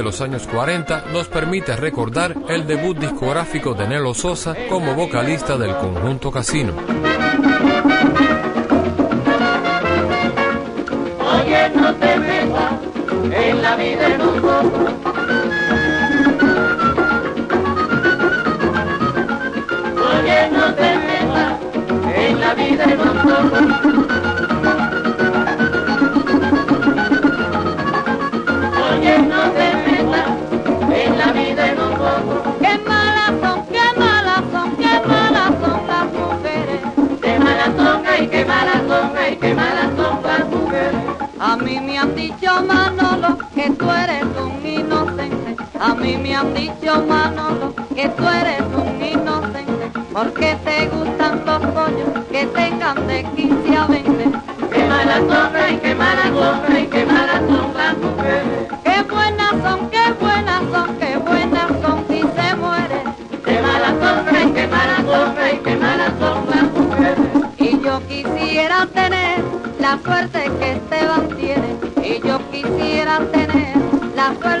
De los años 40 nos permite recordar el debut discográfico de Nelo Sosa como vocalista del conjunto Casino. Han dicho Manolo que tú eres un inocente. Porque te gustan los pollos que tengan de 15 a 20. Qué malas son, ay, qué malas son, ay, qué malas son las mujeres. Qué buenas son, qué buenas son, qué buenas son y se mueren. Qué malas son, ay, qué malas son, ay, qué malas son las mujeres. Y yo quisiera tener la suerte que Esteban tiene. Y yo quisiera tener la suerte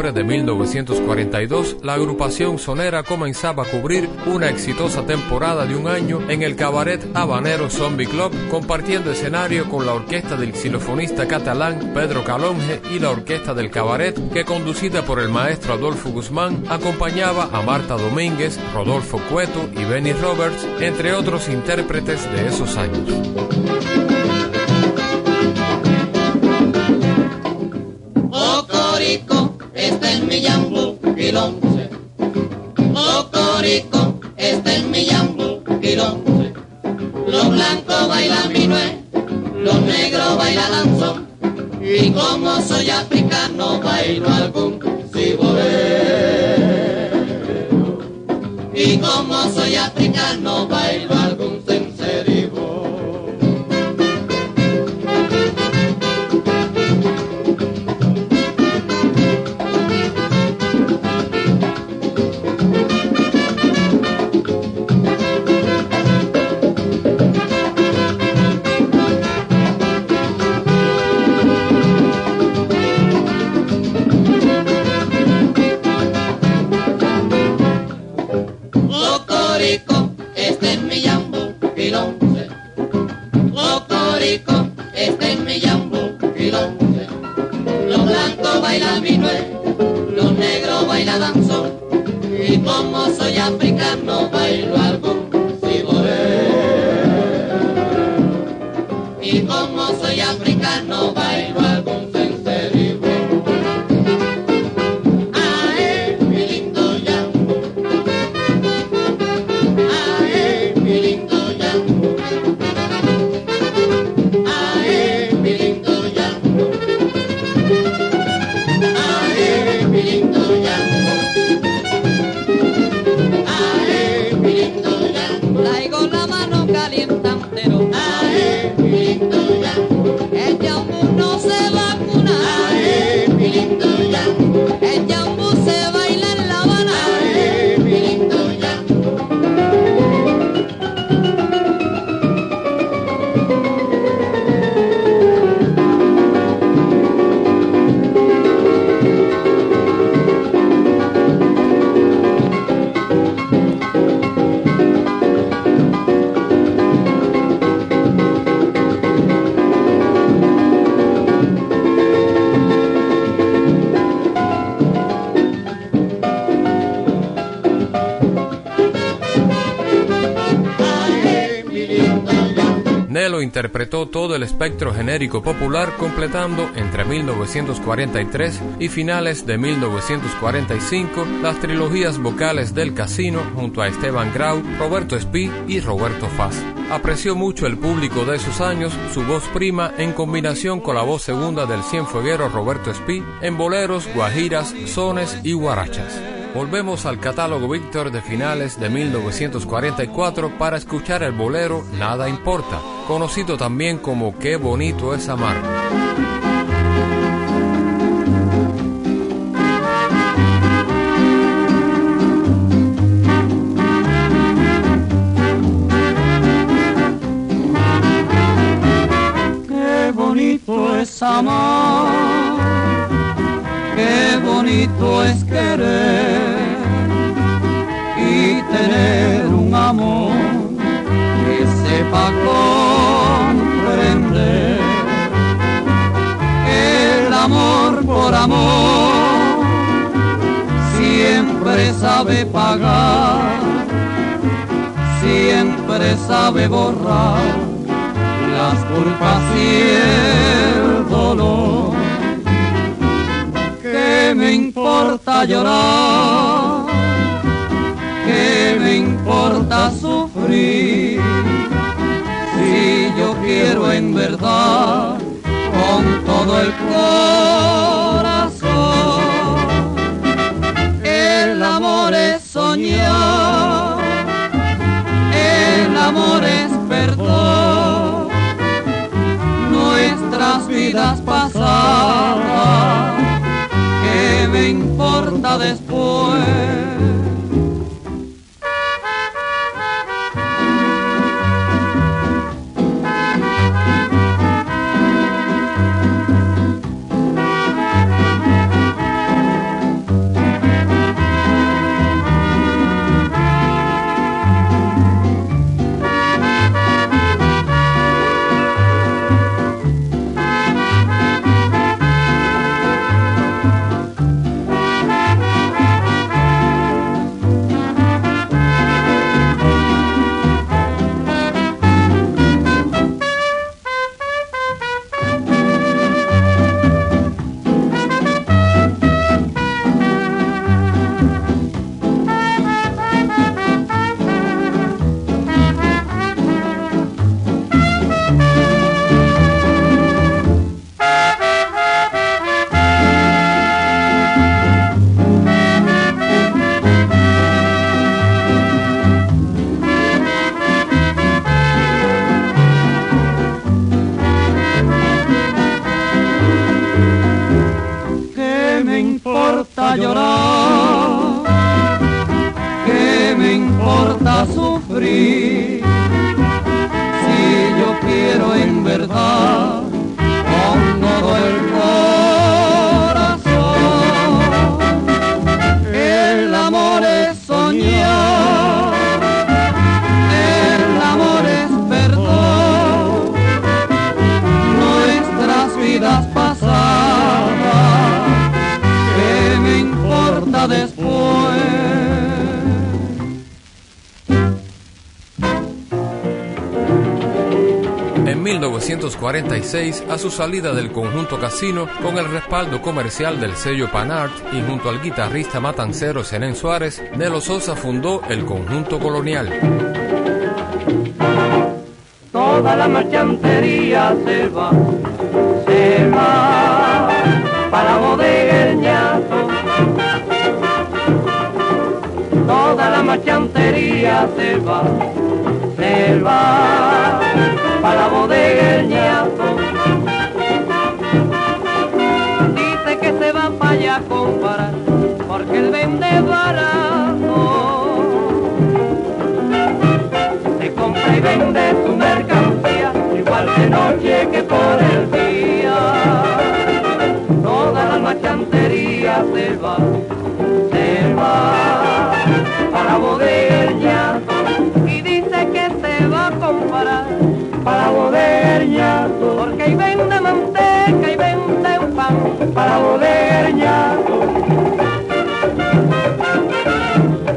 de noviembre de 1942, la agrupación sonera comenzaba a cubrir una exitosa temporada de un año en el cabaret habanero Zombie Club, compartiendo escenario con la orquesta del xilofonista catalán Pedro Calonge y la orquesta del cabaret, que conducida por el maestro Adolfo Guzmán, acompañaba a Marta Domínguez, Rodolfo Cueto y Benny Roberts, entre otros intérpretes de esos años. Cocorico, está en mi yambu quilonce. Los blancos bailan minué, los negros bailan danzón. Y como soy africano, bailo algún cibolero. Y como soy africano, bailo Interpretó todo el espectro genérico popular, completando entre 1943 y finales de 1945 las trilogías vocales del Casino junto a Esteban Grau, Roberto Espí y Roberto Faz. Apreció mucho el público de esos años su voz prima en combinación con la voz segunda del cienfueguero Roberto Espí en boleros, guajiras, sones y guarachas. Volvemos al catálogo Víctor de finales de 1944 para escuchar el bolero Nada Importa, conocido también como Qué bonito es amar. Qué bonito es amar, qué bonito es querer y tener un amor que sepa. Amor por amor siempre sabe pagar, siempre sabe borrar las culpas y el dolor. ¿Qué me importa llorar? ¿Qué me importa sufrir? El amor es soñar, el amor es perdón. Nuestras vidas pasadas, ¿qué me importa después? 1946, a su salida del conjunto Casino, con el respaldo comercial del sello Panart y junto al guitarrista matancero Zenén Suárez, Nelo Sosa fundó el conjunto colonial. Toda la marchantería se va, se va para bodega el ñato. Toda la marchantería se va, se va bodega el ñato. Dice que se va para allá a comprar, porque él vende barato se compra y vende su mercancía, igual de noche que por el día. Toda la machantería se va, manteca y vende un pan para bodegueña.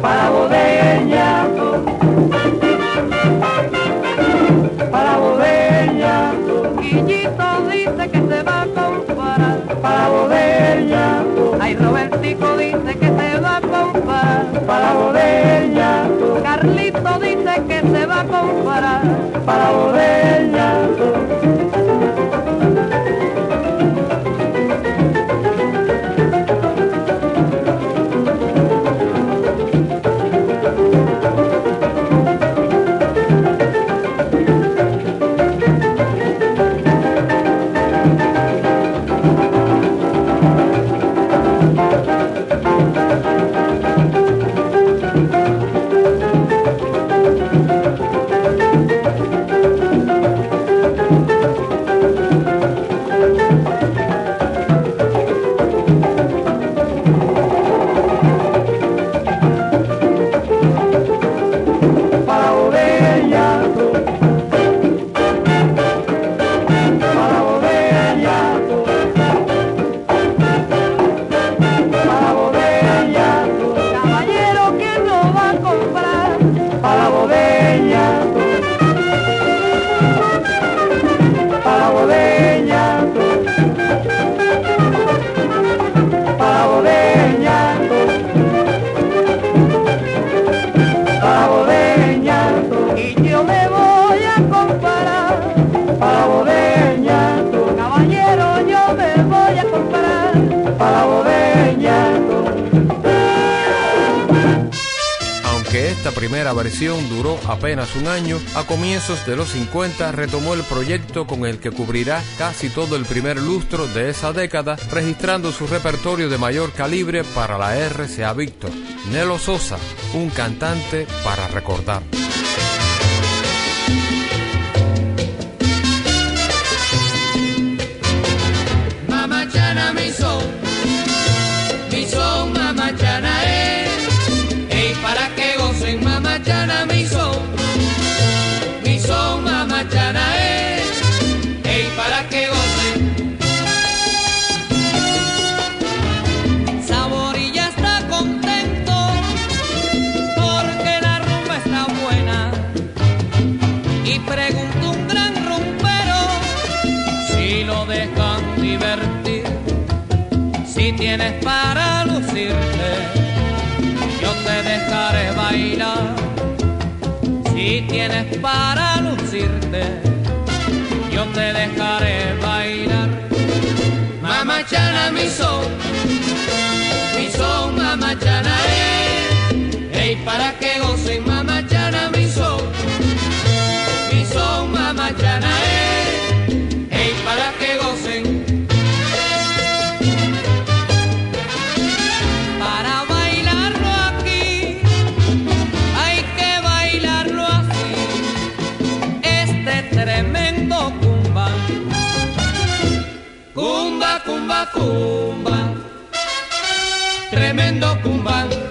Para bodegueña. Para bodegueña. Guillito dice que se va a comparar. Para bodegueña. Ay, Robertico dice que se va a comparar. Para bodegueña. Carlito dice que se va a comparar. Para bodegueña. De los 50 retomó el proyecto con el que cubrirá casi todo el primer lustro de esa década, registrando su repertorio de mayor calibre para la RCA Víctor. Nelo Sosa, un cantante para recordar. Para lucirte, yo te dejaré bailar. Mamachana mi son, mi son mamachana eh. Ey, para que gocen Pindocumbá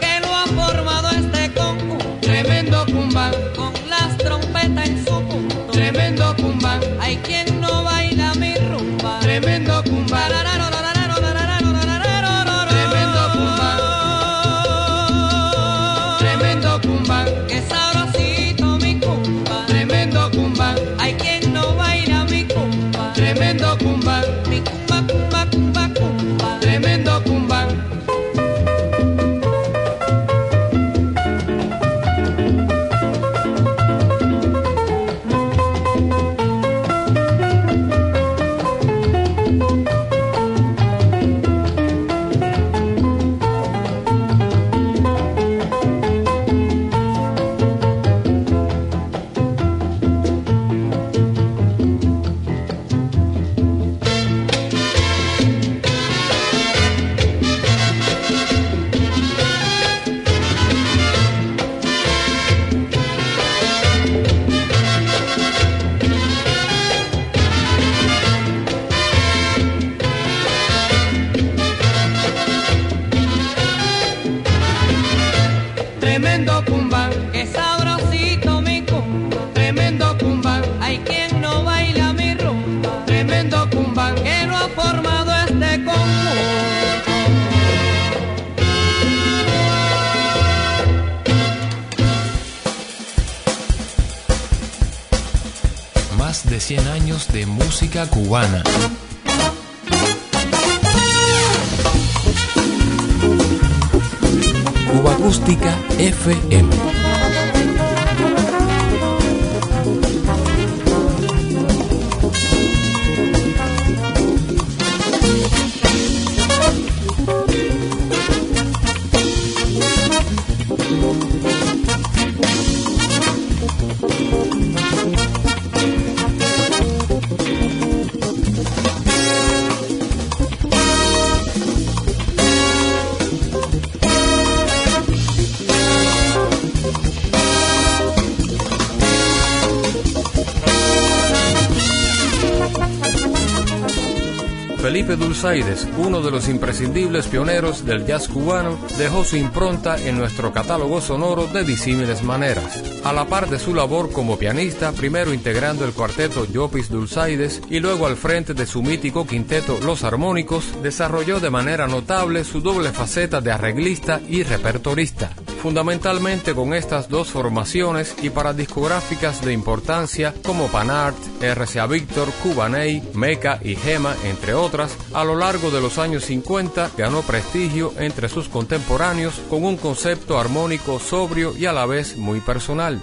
Dulzaides, uno de los imprescindibles pioneros del jazz cubano, dejó su impronta en nuestro catálogo sonoro de disímiles maneras. A la par de su labor como pianista, primero integrando el cuarteto Jopis Dulzaides y luego al frente de su mítico quinteto Los Armónicos, desarrolló de manera notable su doble faceta de arreglista y repertorista fundamentalmente con estas dos formaciones y para discográficas de importancia como Panart, RCA Victor, Cubaney, Meca y Gema, entre otras, a lo largo de los años 50 ganó prestigio entre sus contemporáneos con un concepto armónico sobrio y a la vez muy personal.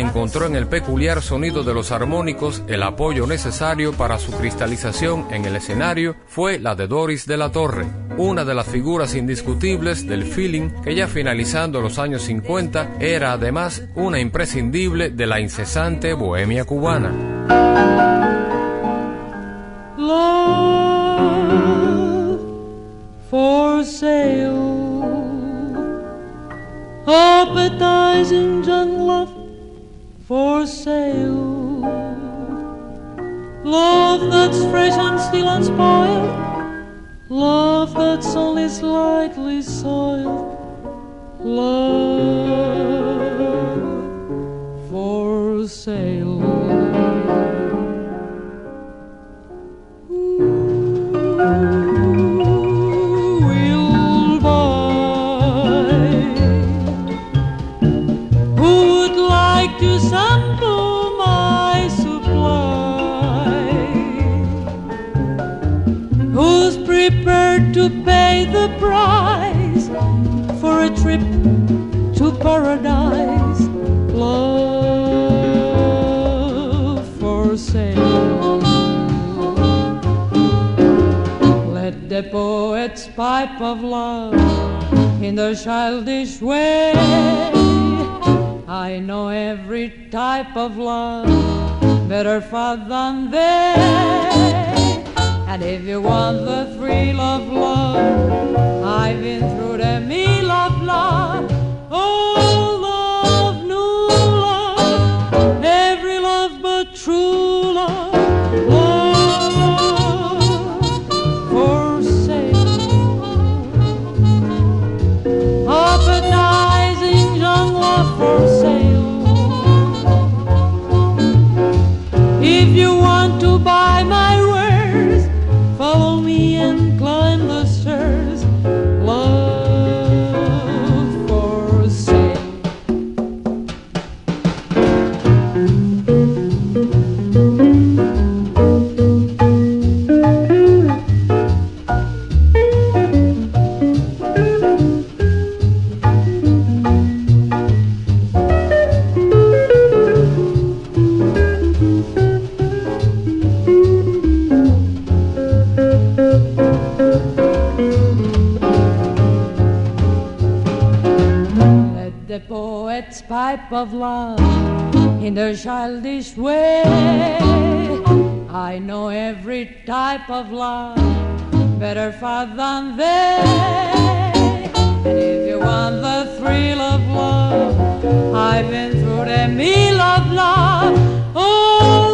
Encontró en el peculiar sonido de los armónicos el apoyo necesario para su cristalización en el escenario, fue la de Doris de la Torre, una de las figuras indiscutibles del feeling que ya finalizando los años 50 era además una imprescindible de la incesante bohemia cubana. The poet's pipe of love in the childish way. I know every type of love better far than they. And if you want the thrill of love, I've been through the meal of love. Oh, love, new love, every love but true poet's of love in their childish way. I know every type of love better far than they. And if you want the thrill of love, I've been through the meal of love. Oh,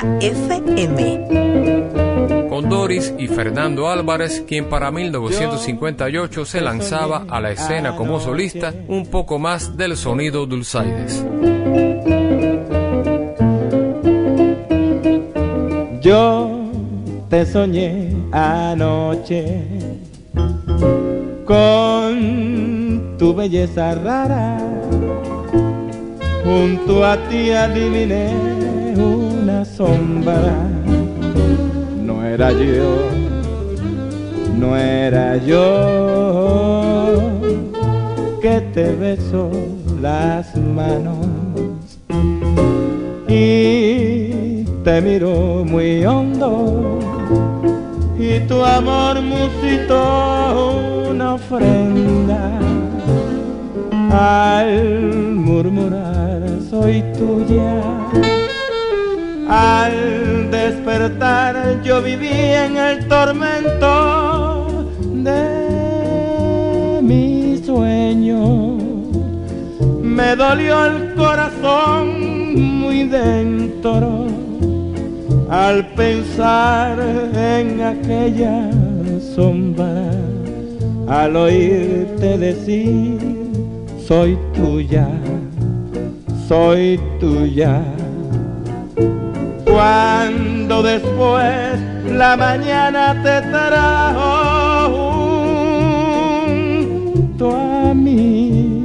FM. con Doris y Fernando Álvarez, quien para 1958 se lanzaba a la escena como solista, un poco más del sonido Dulzaides. Yo te soñé anoche con tu belleza rara. Junto a ti adiviné sombra. No era yo, no era yo que te beso las manos. Y te miro muy hondo. Y tu amor musitó una ofrenda. Al murmurar soy tuya al despertar yo viví en el tormento de mi sueño me dolió el corazón muy dentro al pensar en aquella sombra, al oírte decir, soy tuya, soy tuya. Cuando después la mañana te trajo junto a mí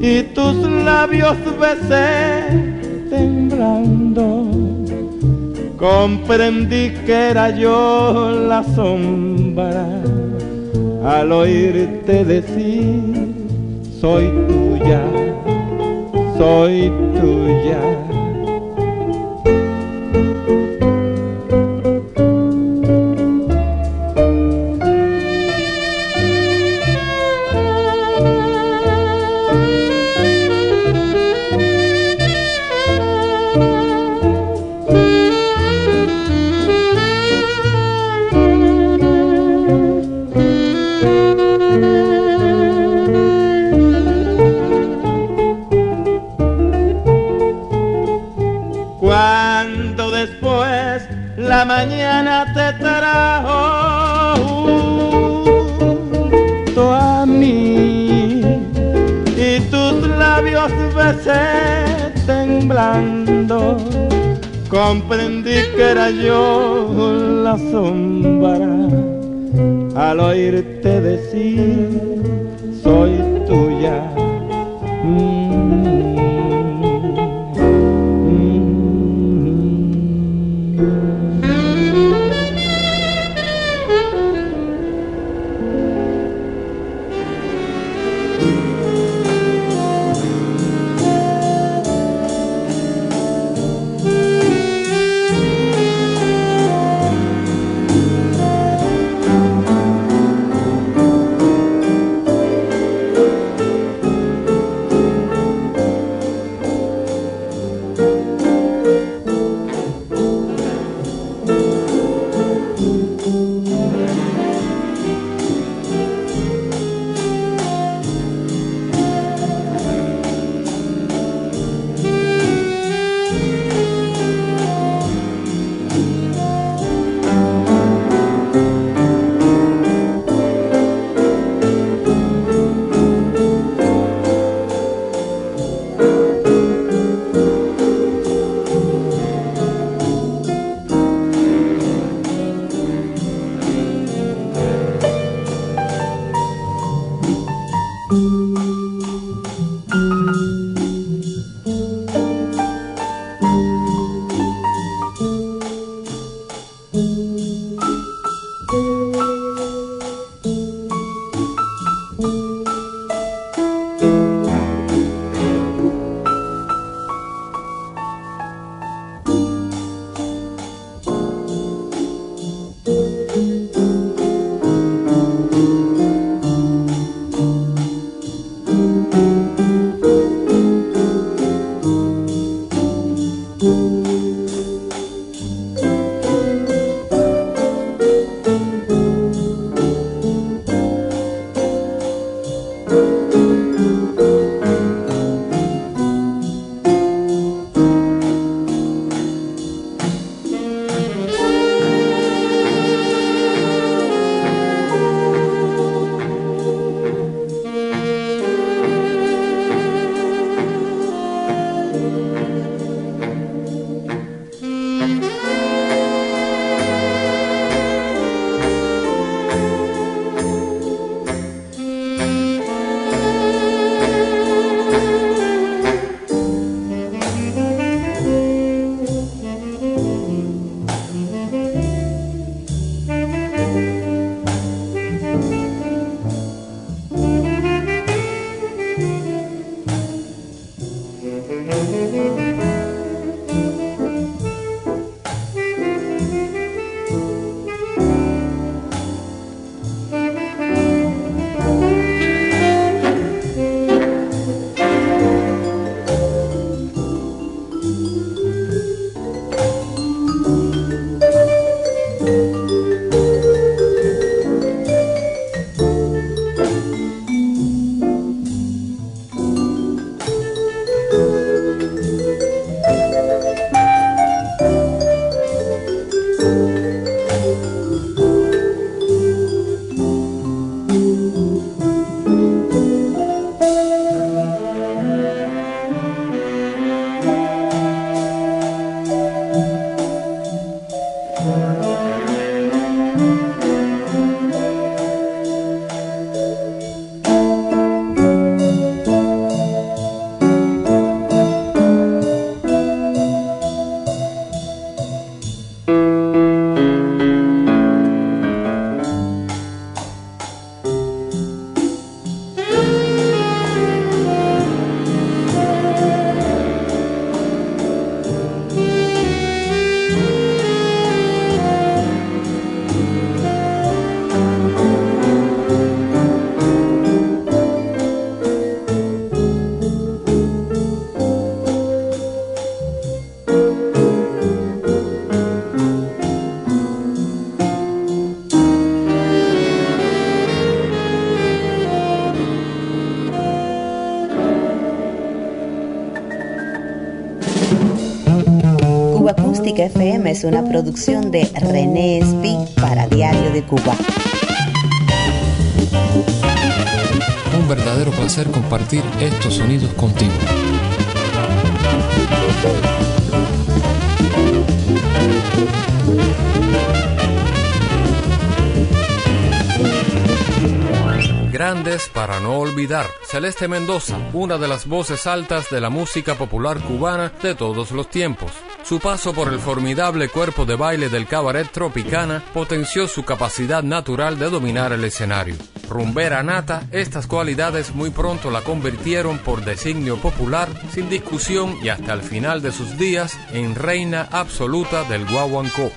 y tus labios besé temblando. Comprendí que era yo la sombra al oírte decir, soy tuya, soy tuya. Es una producción de René Espi para Diario de Cuba. Un verdadero placer compartir estos sonidos contigo. Grandes para no olvidar. Celeste Mendoza, una de las voces altas de la música popular cubana de todos los tiempos. Su paso por el formidable cuerpo de baile del cabaret Tropicana potenció su capacidad natural de dominar el escenario. Rumbera nata, estas cualidades muy pronto la convirtieron por designio popular, sin discusión y hasta el final de sus días, en reina absoluta del guaguancó.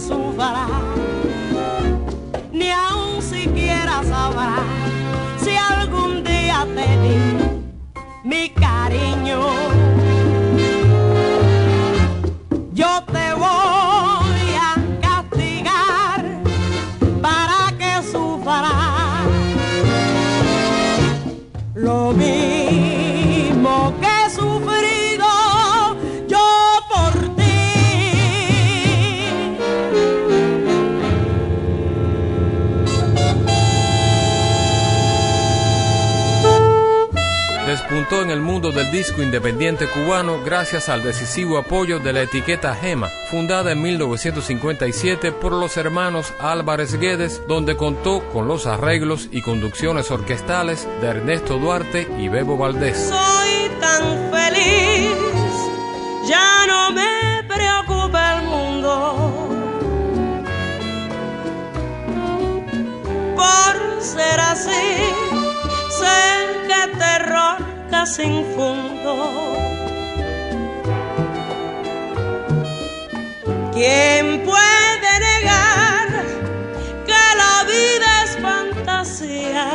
sufra, ni aun siquiera sabrá si algún día te di mi cariño. Disco independiente cubano gracias al decisivo apoyo de la etiqueta Gema, fundada en 1957 por los hermanos Álvarez Guedes, donde contó con los arreglos y conducciones orquestales de Ernesto Duarte y Bebo Valdés. Soy tan feliz, ya no me preocupa el mundo. Por ser así, sin fondo. ¿Quién puede negar que la vida es fantasía?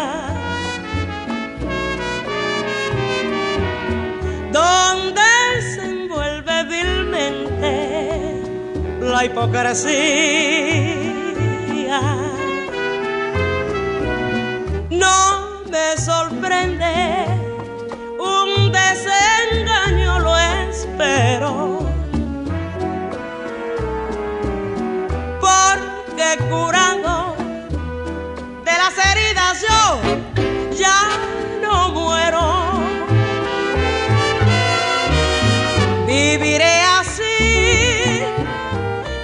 Donde se envuelve vilmente la hipocresía. No me sorprende espero. Porque curando de las heridas yo ya no muero. Viviré así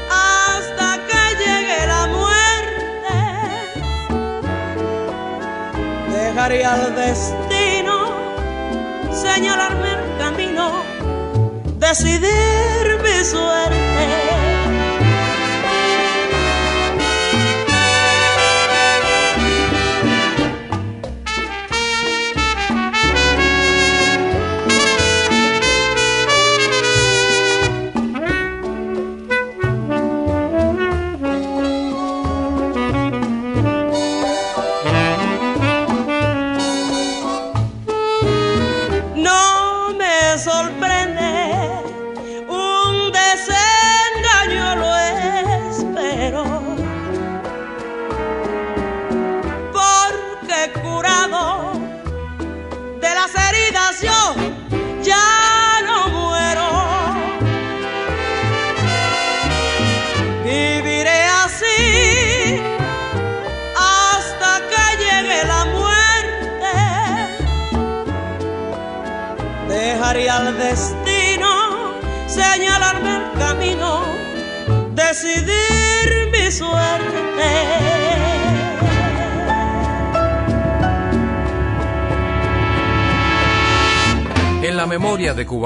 hasta que llegue la muerte. dejaría al destino decidir mi suerte.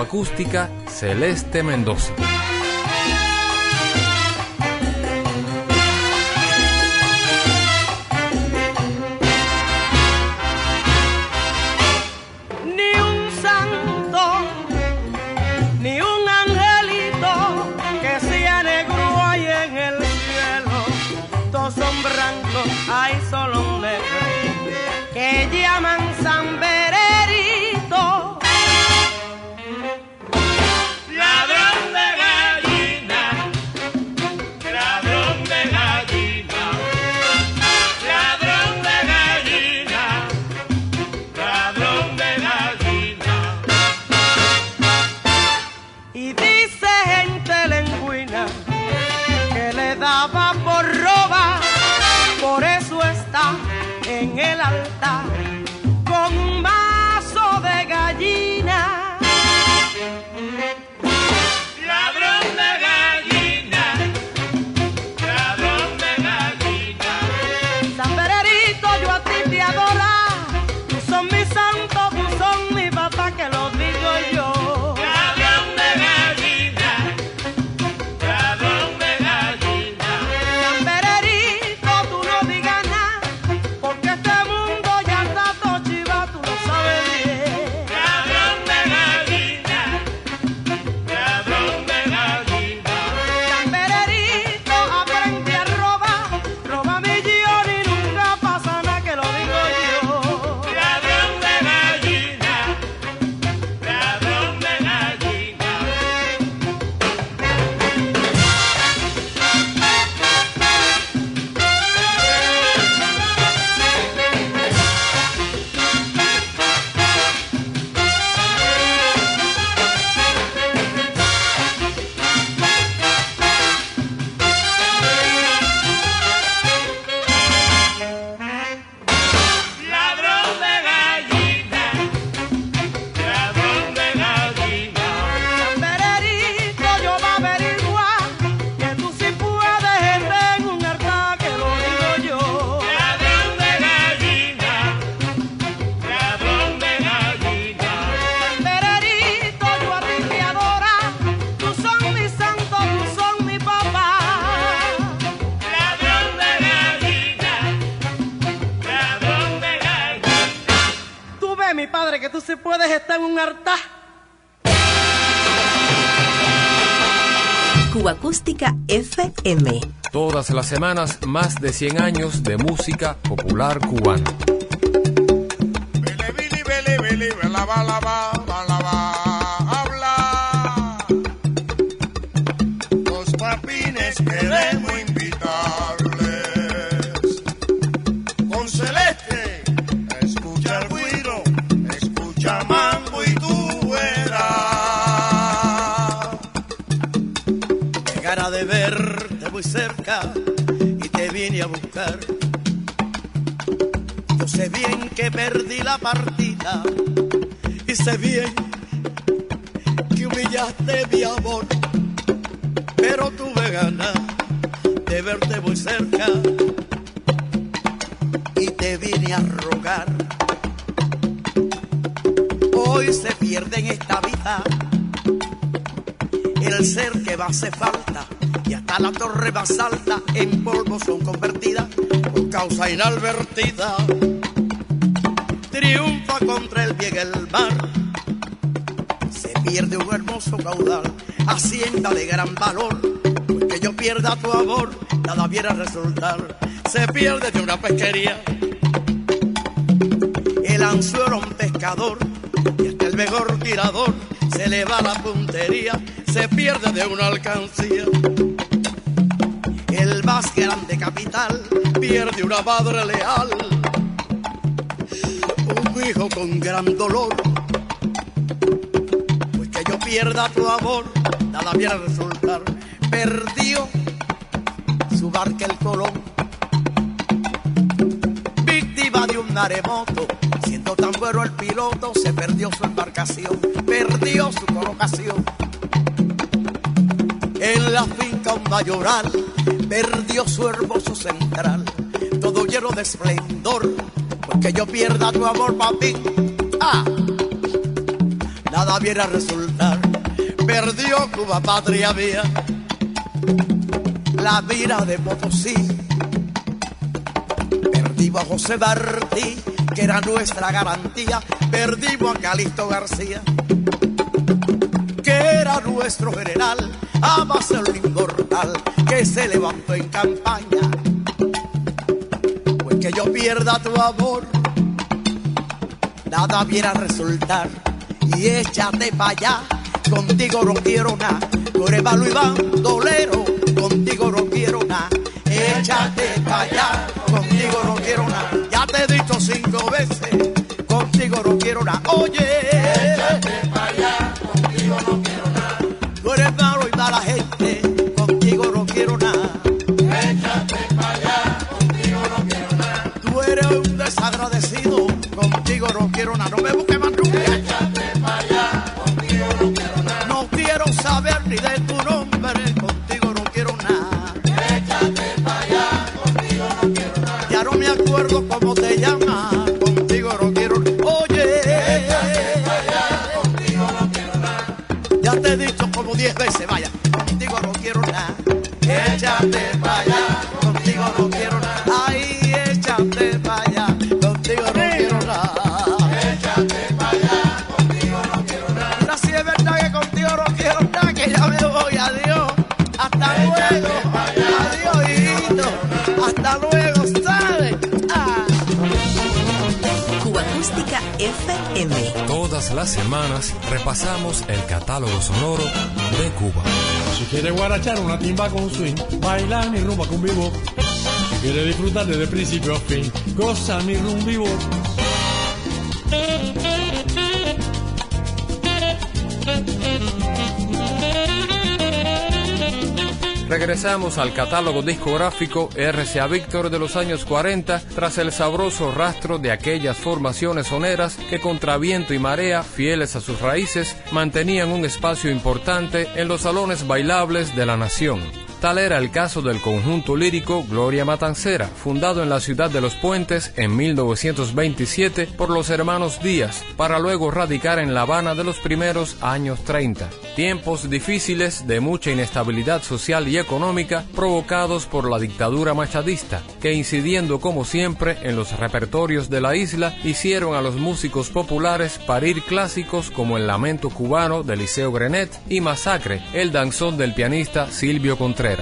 Memoria de Cuba Acústica, Celeste Mendoza. FM. Todas las semanas, más de 100 años de música popular cubana. y partida. Y sé bien que humillaste mi amor, pero tuve ganas de verte muy cerca. Y te vine a rogar. Hoy se pierde en esta vida el ser que va a hacer falta. Y hasta la torre más alta en polvo son convertidas por causa inalvertida. Gran valor, pues que yo pierda tu amor, nada viera resultar, se pierde de una pesquería. El anzuelo un pescador y hasta el mejor tirador se le va la puntería, se pierde de una alcancía. El más grande capital pierde una madre leal, un hijo con gran dolor. Pues que yo pierda tu amor, nada viene a resultar. Perdió su barca el colón, víctima de un maremoto Siendo tan bueno el piloto, se perdió su embarcación, perdió su colocación. En la finca un mayoral, perdió su hermoso central, todo lleno de esplendor, porque yo pierda tu amor, papi. Ah, nada viene a resultar, perdió Cuba, patria mía, la mira de Potosí, perdimos a José Martí que era nuestra garantía, perdimos a Calixto García, que era nuestro general, a lo inmortal, que se levantó en campaña. Pues que yo pierda tu amor, nada viera resultar, y échate para allá, contigo no quiero nada, tú eres y bandolero, contigo no quiero nada, échate para allá, contigo no quiero nada. Te he dicho cinco veces, contigo no quiero nada. Oye, me acuerdo catálogo sonoro de Cuba. Si quieres guarachar una timba con swing, bailar mi rumba con vivo. Si quieres disfrutar desde principio a fin, goza mi rumba vivo. Regresamos al catálogo discográfico RCA Víctor de los años 40 tras el sabroso rastro de aquellas formaciones soneras que contra viento y marea, fieles a sus raíces, mantenían un espacio importante en los salones bailables de la nación. Tal era el caso del conjunto lírico Gloria Matancera, fundado en la ciudad de Los Puentes en 1927 por los hermanos Díaz, para luego radicar en La Habana de los primeros años 30. Tiempos difíciles de mucha inestabilidad social y económica provocados por la dictadura machadista, que incidiendo como siempre en los repertorios de la isla, hicieron a los músicos populares parir clásicos como El Lamento Cubano de Liceo Grenet y Masacre, el danzón del pianista Silvio Contreras.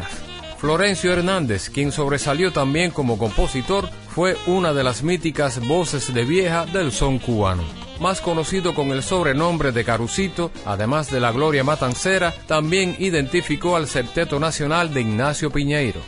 Florencio Hernández, quien sobresalió también como compositor, fue una de las míticas voces de vieja del son cubano. Más conocido con el sobrenombre de Carucito, además de la Gloria Matancera, también identificó al Septeto Nacional de Ignacio Piñeiro.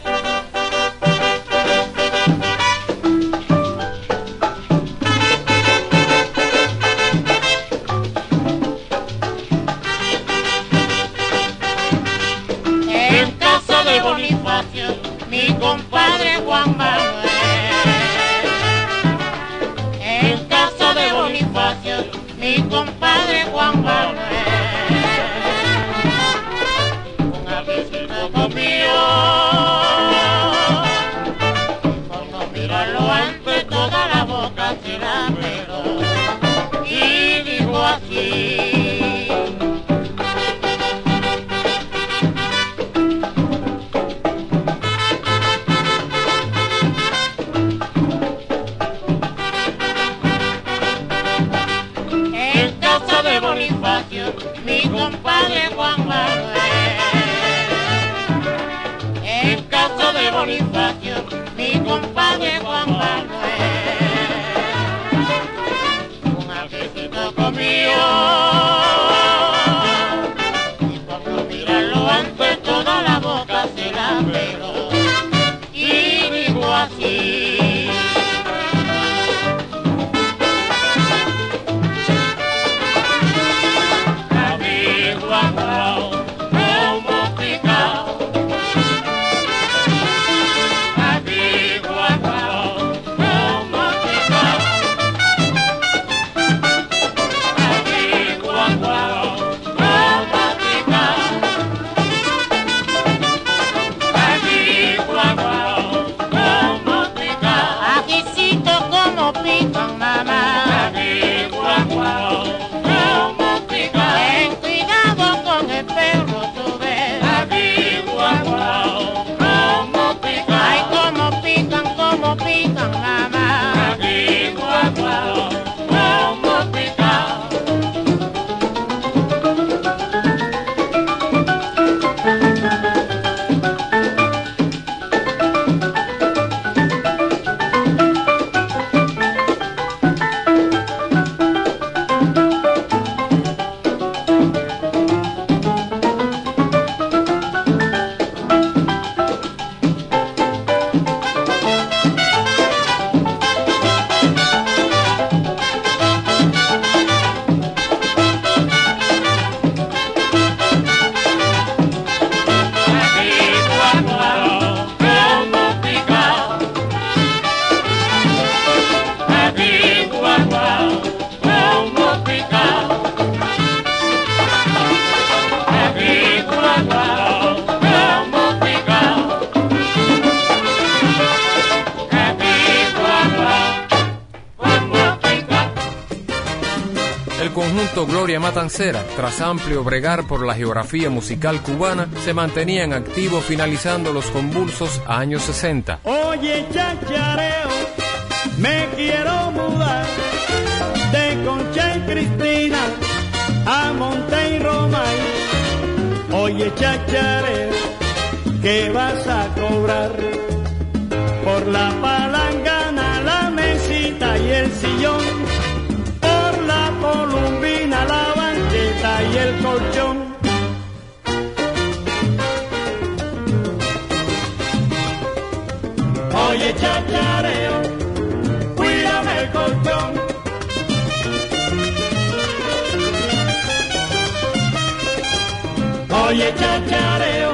amplio bregar por la geografía musical cubana, se mantenían activos finalizando los convulsos años 60. Oye, chachareo, me quiero mudar de Concha y Cristina a Monte y Romay. Oye, chachareo, ¿qué vas a cobrar por la palabra? el colchón. Oye, chachareo, cuídame el colchón. Oye, chachareo.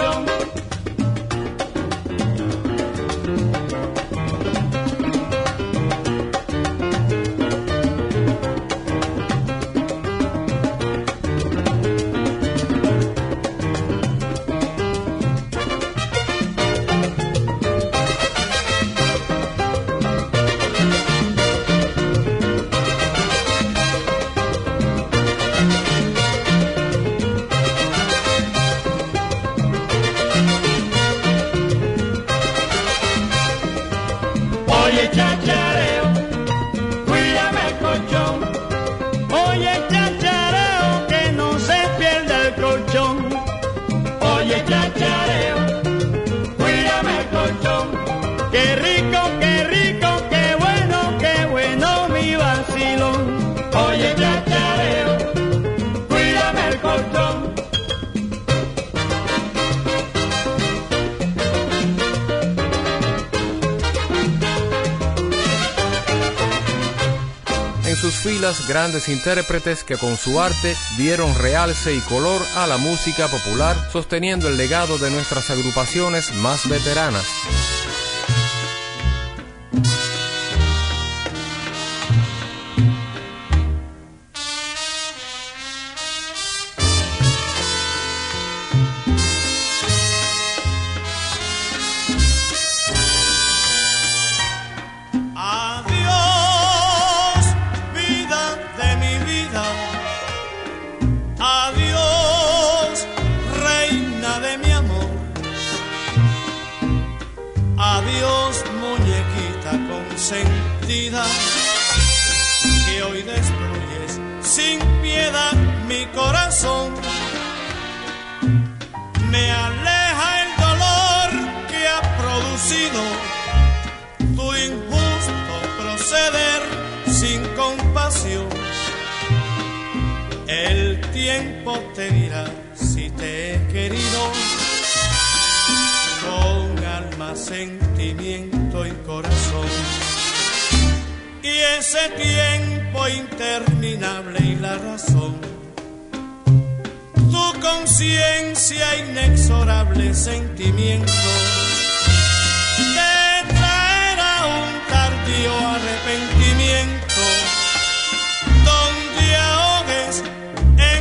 down. Grandes intérpretes que con su arte dieron realce y color a la música popular, sosteniendo el legado de nuestras agrupaciones más veteranas.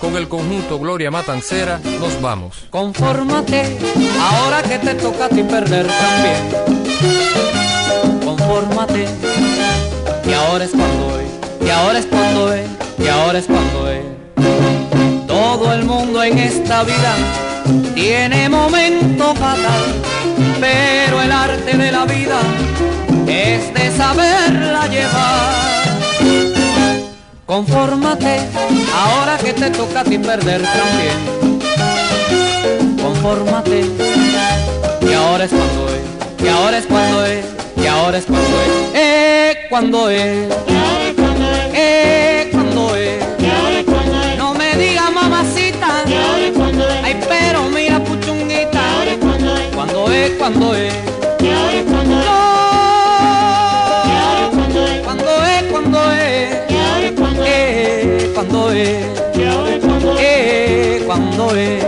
Con el conjunto Gloria Matancera nos vamos. Confórmate, ahora que te toca a ti perder también. Confórmate, y ahora es cuando es, y ahora es cuando es, y ahora es cuando es. Todo el mundo en esta vida tiene momento fatal, pero el arte de la vida es de saberla llevar. Confórmate, ahora que te toca a ti perder también. Confórmate, y ahora es cuando es, y ahora es cuando es, y ahora es cuando es, eh, cuando es, eh, cuando es, no me digas mamacita, ay pero mira puchunguita, cuando es, cuando es, eh,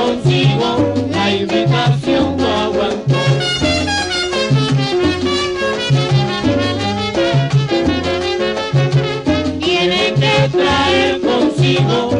consigo la invitación la invitación